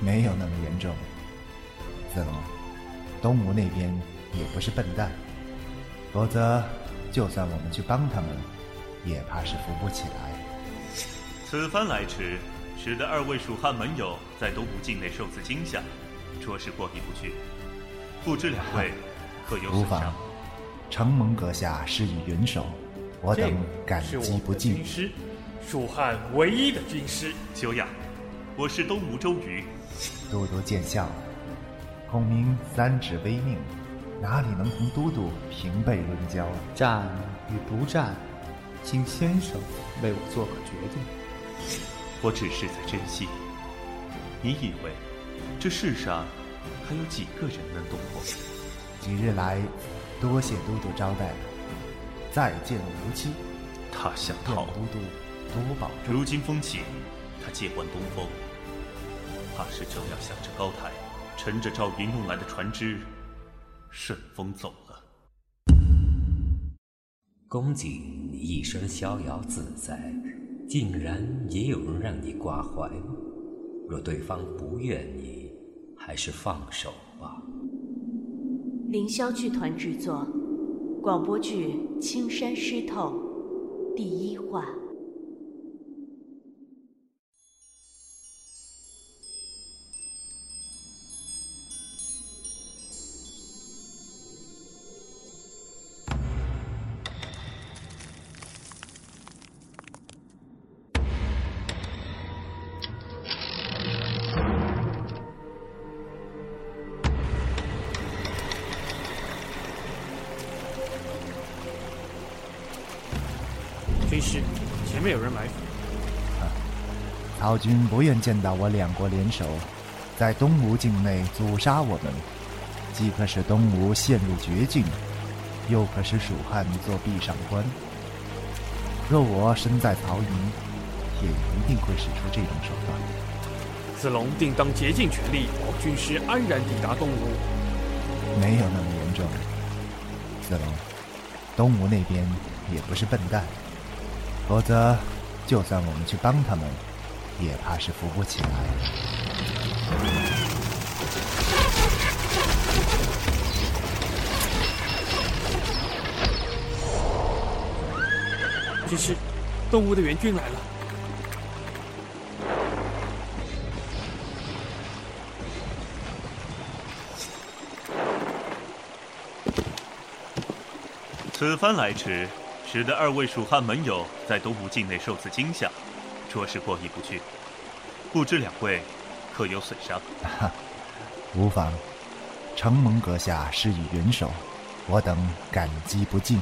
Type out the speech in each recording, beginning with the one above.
没有那么严重。子龙，东吴那边也不是笨蛋，否则就算我们去帮他们，也怕是扶不起来。此番来迟，使得二位蜀汉盟友在东吴境内受此惊吓，着实过意不去。不知两位 可有损伤？承蒙阁下施以援手，我等感激不尽。蜀汉唯一的军师。久仰，我是东吴周瑜。都督见笑了。孔明三指微命，哪里能同都督平辈论交？战与不战，请先生为我做个决定。我只是在珍惜。你以为这世上还有几个人能懂我？几日来。多谢都督招待了，再见无期。他想逃，都督多保重。如今风起，他借惯东风，怕是正要向着高台，乘着赵云弄来的船只，顺风走了。公瑾，你一生逍遥自在，竟然也有人让你挂怀吗？若对方不愿你，还是放手吧。凌霄剧团制作，广播剧《青山湿透》第一话。军不愿见到我两国联手，在东吴境内阻杀我们，既可使东吴陷入绝境，又可使蜀汉做壁上观。若我身在曹营，也一定会使出这种手段。子龙定当竭尽全力，保军师安然抵达东吴。没有那么严重。子龙，东吴那边也不是笨蛋。否则，就算我们去帮他们，也怕是扶不起来。只是，东吴的援军来了。此番来迟。使得二位蜀汉盟友在东吴境内受此惊吓，着实过意不去。不知两位可有损伤？哈，无妨。承蒙阁下施以援手，我等感激不尽。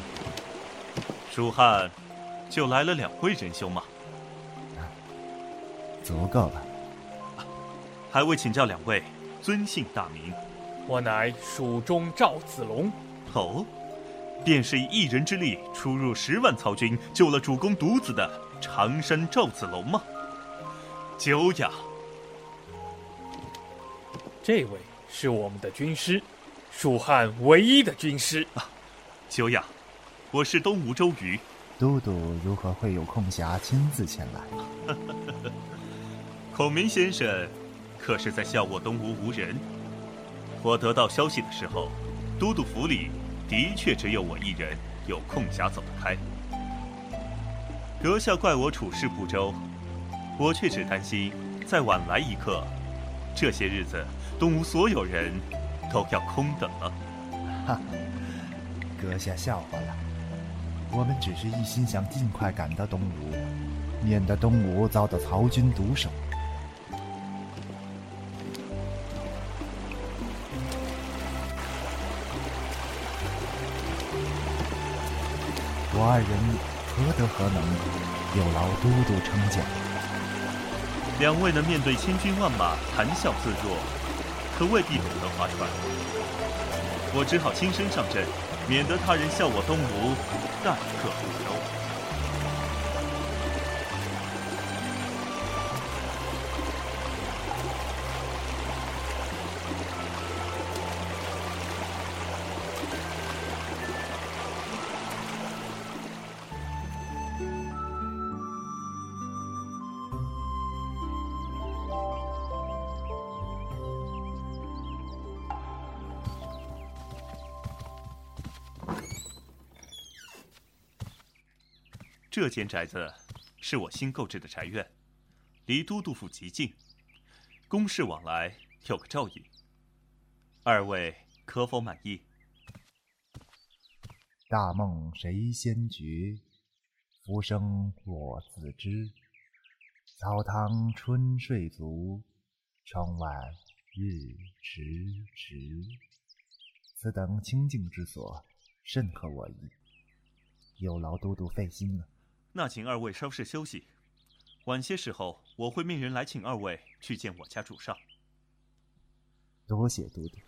蜀汉就来了两位仁兄吗？足够了。还未请教两位尊姓大名？我乃蜀中赵子龙。哦。便是以一人之力出入十万曹军，救了主公独子的常山赵子龙吗？久仰。这位是我们的军师，蜀汉唯一的军师啊！久仰，我是东吴周瑜。都督如何会有空暇亲自前来？孔明先生，可是在笑我东吴无人？我得到消息的时候，都督府里。的确，只有我一人有空暇走得开。阁下怪我处事不周，我却只担心再晚来一刻，这些日子东吴所有人都要空等了。哈，阁下笑话了，我们只是一心想尽快赶到东吴，免得东吴遭到曹军毒手。我二人何德何能，有劳都督称奖。两位能面对千军万马谈笑自若，可未必懂得划船。我只好亲身上阵，免得他人笑我东吴待客不周。这间宅子是我新购置的宅院，离都督府极近，公事往来有个照应。二位可否满意？大梦谁先觉？浮生我自知。草堂春睡足，窗外日迟迟。此等清静之所，甚合我意。有劳都督费心了。那请二位稍事休息，晚些时候我会命人来请二位去见我家主上。多谢都督。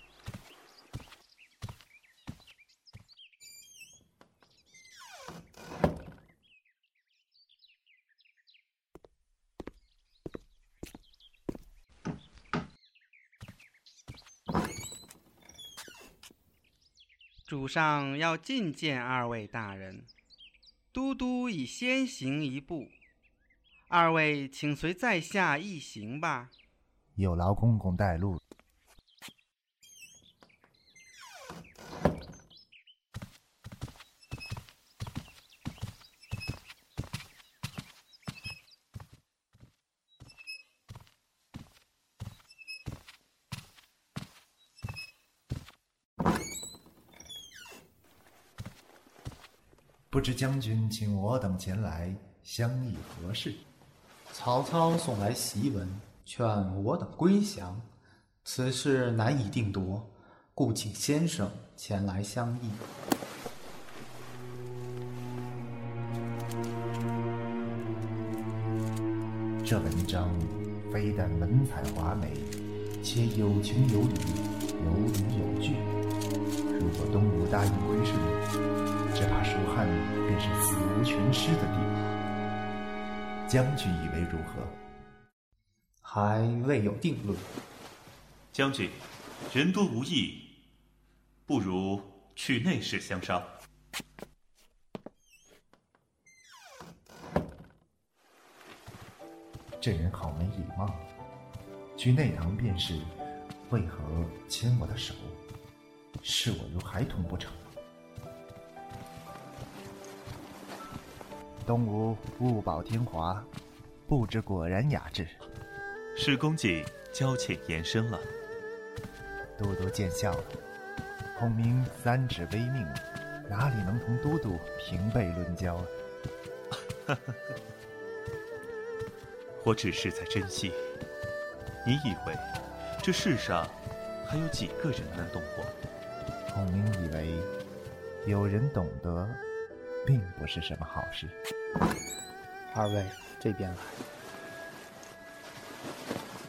主上要觐见二位大人。都督已先行一步，二位请随在下一行吧。有劳公公带路。不知将军请我等前来相议何事？曹操送来檄文，劝我等归降，此事难以定夺，故请先生前来相议。这文章非但文采华美，且有情有理，有理有据。如果东吴答应归顺，只怕蜀汉便是死无全尸的地步。将军以为如何？还未有定论。将军，人多无益，不如去内室相商。这人好没礼貌，去内堂便是，为何牵我的手？视我如孩童不成？东吴物宝天华，布置果然雅致。是公瑾交浅言深了。都督见笑了。孔明三尺微命，哪里能同都督平辈论交啊？我只是在珍惜。你以为这世上还有几个人能懂我？孔明以为有人懂得。并不是什么好事。二位这边来。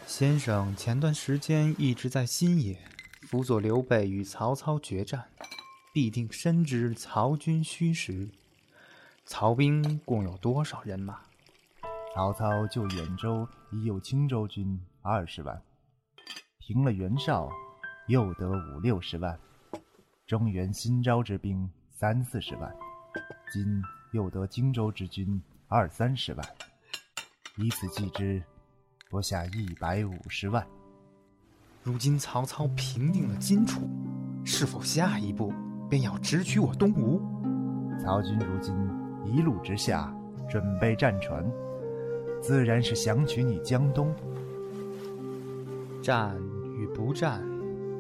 先生前段时间一直在新野辅佐刘备与曹操决战，必定深知曹军虚实。曹兵共有多少人马？曹操就兖州已有青州军二十万，平了袁绍，又得五六十万，中原新招之兵三四十万。今又得荆州之军二三十万，以此计之，不下一百五十万。如今曹操平定了荆楚，是否下一步便要直取我东吴？曹军如今一路直下，准备战船，自然是想取你江东。战与不战，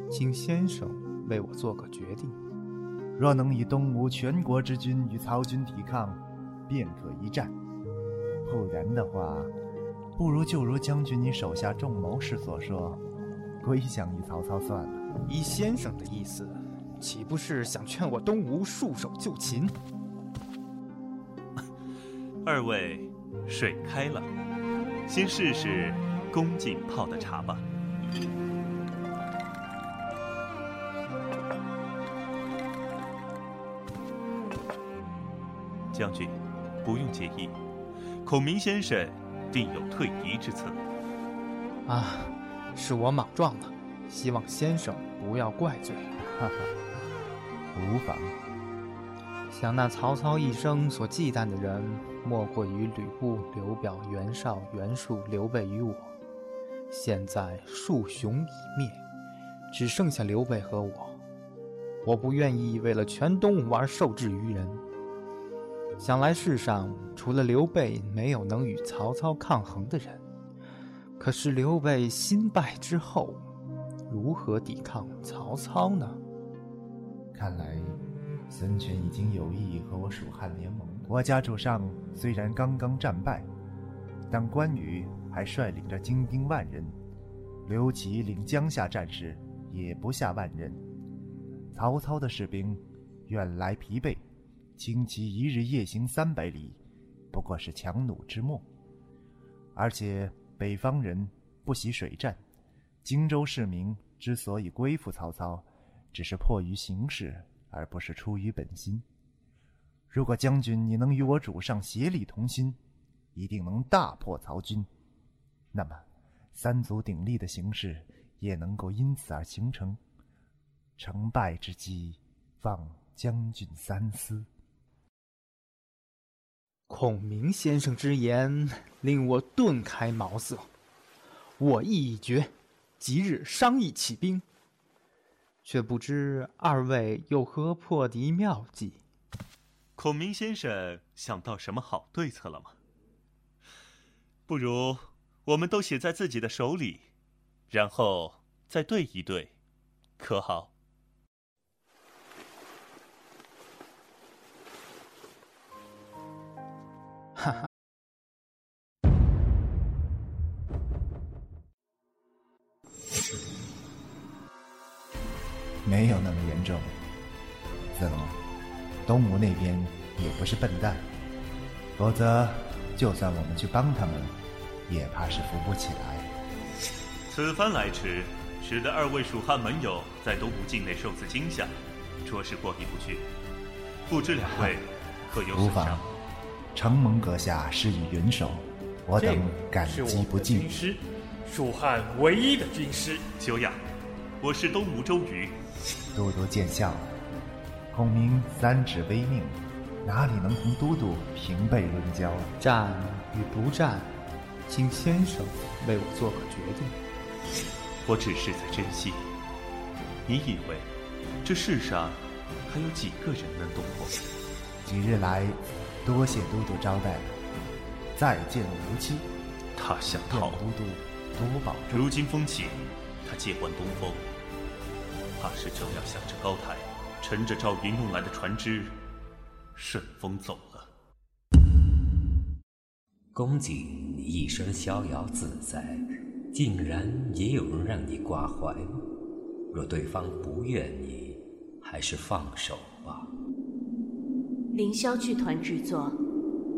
请先生为我做个决定。若能以东吴全国之军与曹军抵抗，便可一战；不然的话，不如就如将军你手下众谋士所说，归降于曹操算了。依先生的意思，岂不是想劝我东吴束手就擒？二位水开了，先试试宫颈泡的茶吧。将军，不用介意，孔明先生定有退敌之策。啊，是我莽撞了，希望先生不要怪罪。哈哈，无妨。想那曹操一生所忌惮的人，莫过于吕布、刘表、袁绍、袁术、刘备与我。现在数雄已灭，只剩下刘备和我。我不愿意为了全东吴而受制于人。想来世上除了刘备，没有能与曹操抗衡的人。可是刘备新败之后，如何抵抗曹操呢？看来，孙权已经有意和我蜀汉联盟。我家主上虽然刚刚战败，但关羽还率领着精兵万人，刘琦领江夏战士也不下万人。曹操的士兵远来疲惫，轻骑一日夜行三百里，不过是强弩之末。而且。北方人不习水战，荆州市民之所以归附曹操，只是迫于形势，而不是出于本心。如果将军你能与我主上协力同心，一定能大破曹军，那么三足鼎立的形势也能够因此而形成。成败之机，望将军三思。孔明先生之言令我顿开茅塞，我意已决，即日商议起兵。却不知二位有何破敌妙计？孔明先生想到什么好对策了吗？不如我们都写在自己的手里，然后再对一对，可好？哈哈，没有那么严重。子龙，东吴那边也不是笨蛋，否则就算我们去帮他们，也怕是扶不起来。此番来迟，使得二位蜀汉盟友在东吴境内受此惊吓，着实过意不去。不知两位可有损伤？承蒙阁下施以援手，我等感激不尽。军师，蜀汉唯一的军师。休养，我是东吴周瑜。都督见笑了。孔明三指微命，哪里能同都督平辈论交？战与不战，请先生为我做个决定。我只是在珍惜。你以为这世上还有几个人能懂我？几日来。多谢都督招待了，再见无期。他想逃，都督多保重。如今风起，他借关东风，怕是就要向着高台，乘着赵云弄来的船只，顺风走了。公瑾，你一生逍遥自在，竟然也有人让你挂怀吗？若对方不愿你，还是放手吧。凌霄剧团制作，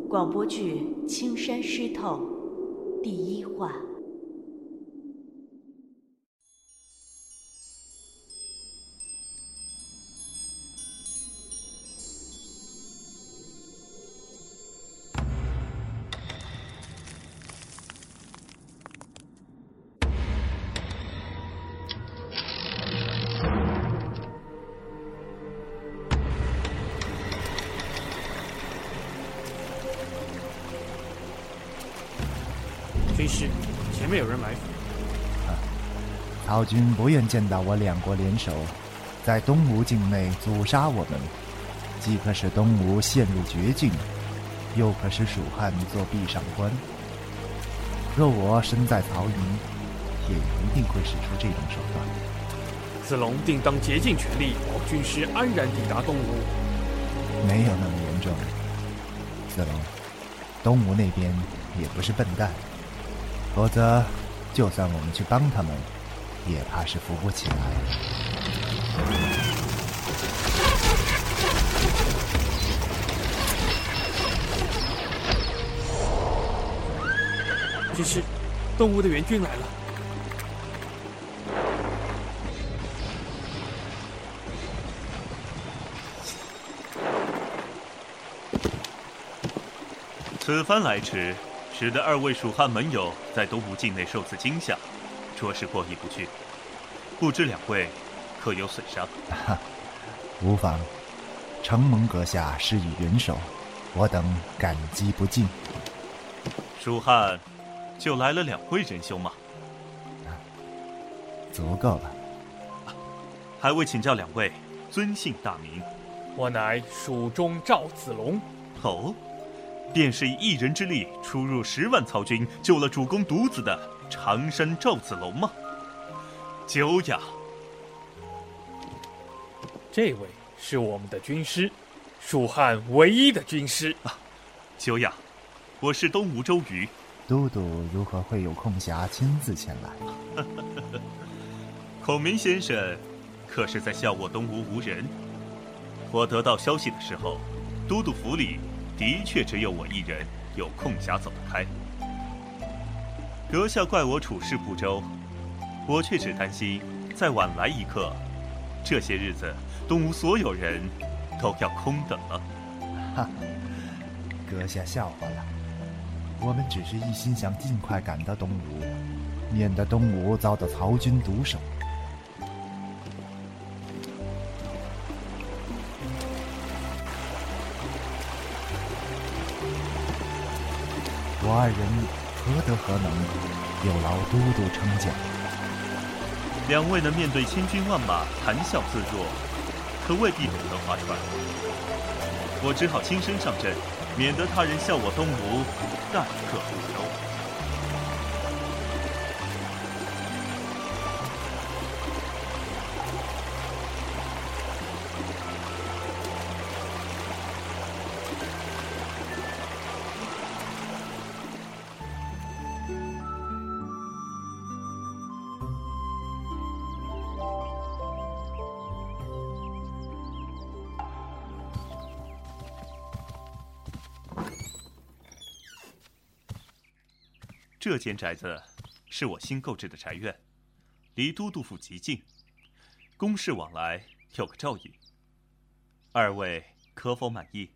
广播剧《青山湿透》第一话。曹军不愿见到我两国联手，在东吴境内阻杀我们，既可使东吴陷入绝境，又可使蜀汉做壁上观。若我身在曹营，也一定会使出这种手段。子龙定当竭尽全力，保军师安然抵达东吴。没有那么严重。子龙，东吴那边也不是笨蛋。否则，就算我们去帮他们，也怕是扶不起来。只是，东吴的援军来了。此番来迟。使得二位蜀汉盟友在东吴境内受此惊吓，着实过意不去。不知两位可有损伤？哈，无妨。承蒙阁下施以援手，我等感激不尽。蜀汉就来了两位仁兄吗？足够了。还未请教两位尊姓大名？我乃蜀中赵子龙。哦，便是以一人之力出入十万曹军，救了主公独子的常山赵子龙吗？久仰。这位是我们的军师，蜀汉唯一的军师。久仰，我是东吴周瑜。都督如何会有空暇亲自前来？孔明先生，可是在笑我东吴无人？我得到消息的时候，都督府里的确只有我一人有空暇走得开。阁下怪我处事不周，我却只担心再晚来一刻，这些日子东吴所有人都要空等了。哈，阁下笑话了。我们只是一心想尽快赶到东吴，免得东吴遭到曹军毒手。我二人何德何能，有劳都督称奖。两位能面对千军万马谈笑自若，可未必懂得划船。我只好亲身上阵。免得他人笑我东吴待客不周。这间宅子是我新购置的宅院，离都督府极近，公事往来有个照应。二位可否满意？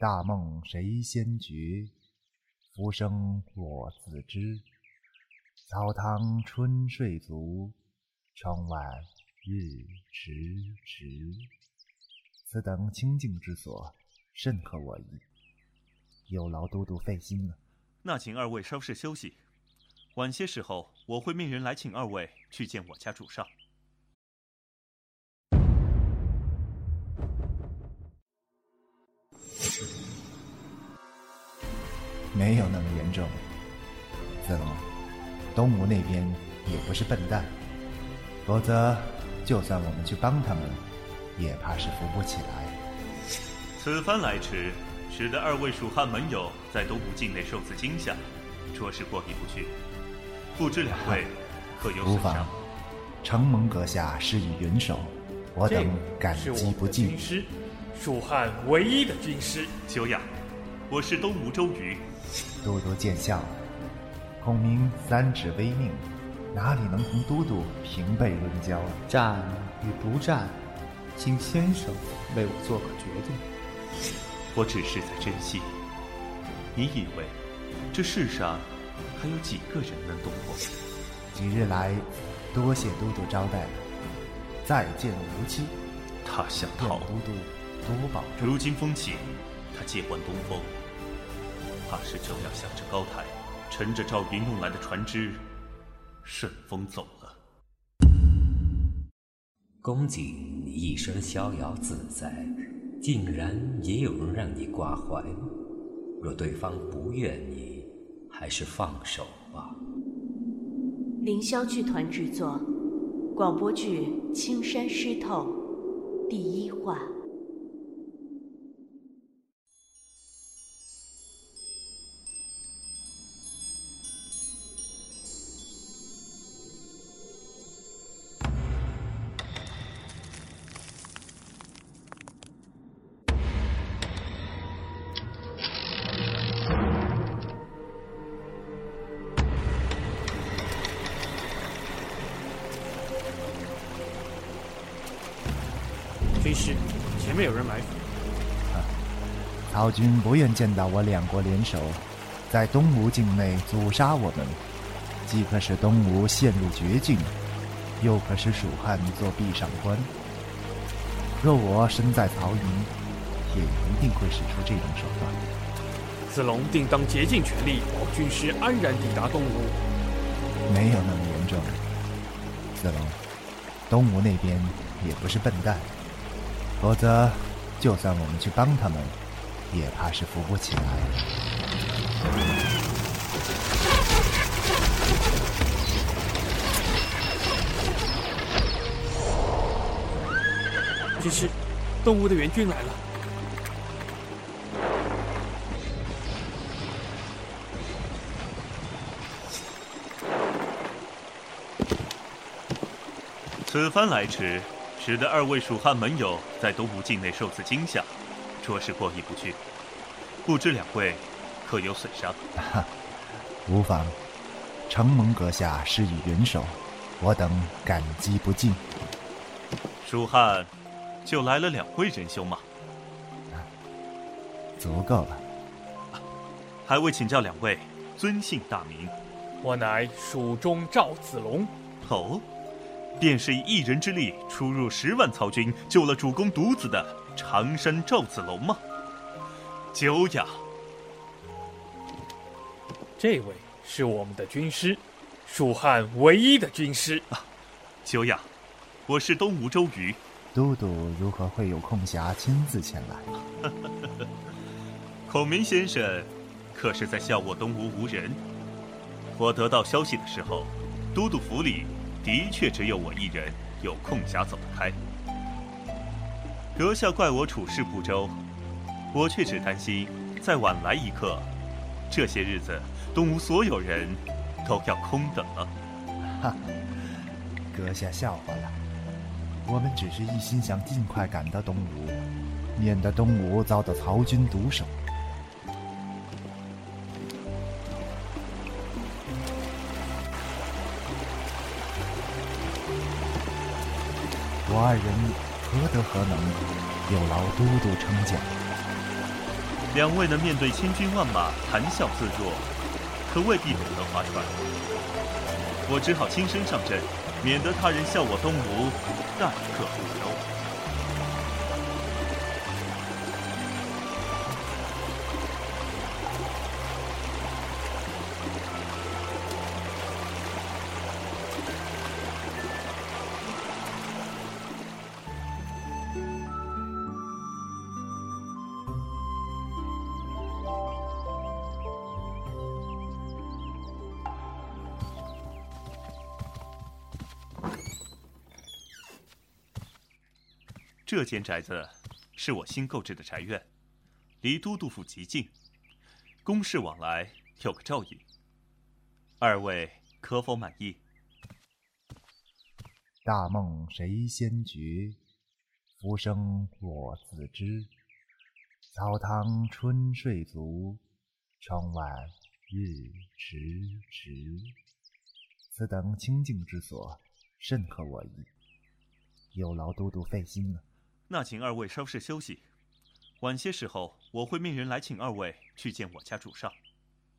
大梦谁先觉？浮生我自知。草堂春睡足，窗外日迟迟。此等清静之所，甚合我意。有劳都督费心了。那请二位稍事休息，晚些时候我会命人来请二位去见我家主上。没有那么严重，子龙，东吴那边也不是笨蛋，否则就算我们去帮他们，也怕是扶不起来。此番来迟。使得二位蜀汉盟友在东吴境内受此惊吓，着实过意不去。不知两位可有无妨？承蒙阁下施以援手，我等感激不尽。军师，蜀汉唯一的军师。久仰，我是东吴周瑜。都督见笑了。孔明三指微命，哪里能同都督平辈论交？战与不战，请先生为我做个决定。我只是在珍惜。你以为这世上还有几个人能懂我？几日来，多谢都督招待了。再见无期。他想逃，都督多保重。如今风起，他借关东风，怕是就要向着高台，乘着赵云弄来的船只，顺风走了。公瑾，你一生逍遥自在。竟然也有人让你挂怀吗？若对方不愿你，还是放手吧。凌霄剧团制作，广播剧《青山湿透》第一话。军不愿见到我两国联手，在东吴境内阻杀我们，既可使东吴陷入绝境，又可使蜀汉做壁上观。若我身在曹营，也一定会使出这种手段。子龙定当竭尽全力保军师安然抵达东吴。没有那么严重，子龙，东吴那边也不是笨蛋。否则，就算我们去帮他们，也怕是扶不起来。只是，东吴的援军来了。此番来迟，使得二位蜀汉盟友在东吴境内受此惊吓，着实过意不去。不知两位可有损伤？哈，无妨。承蒙阁下施以援手，我等感激不尽。蜀汉就来了两位仁兄吗？足够了。还未请教两位尊姓大名？我乃蜀中赵子龙。哦。便是以一人之力出入十万曹军，救了主公独子的常山赵子龙吗？久仰。这位是我们的军师，蜀汉唯一的军师啊！久仰，我是东吴周瑜。都督如何会有空暇亲自前来？孔明先生，可是在笑我东吴无人？我得到消息的时候，都督府里。的确，只有我一人有空暇走得开。阁下怪我处事不周，我却只担心再晚来一刻，这些日子东吴所有人都要空等了。哈，阁下笑话了，我们只是一心想尽快赶到东吴，免得东吴遭到曹军毒手。我二人何德何能，有劳都督称奖。两位能面对千军万马谈笑自若，可未必懂得划船。我只好亲身上阵，免得他人笑我东吴待客不周。这间宅子是我新购置的宅院，离都督府极近，公事往来有个照应。二位可否满意？大梦谁先觉？浮生我自知。草堂春睡足，窗外日迟迟。此等清静之所，甚合我意。有劳都督费心了。那请二位稍事休息，晚些时候我会命人来请二位去见我家主上。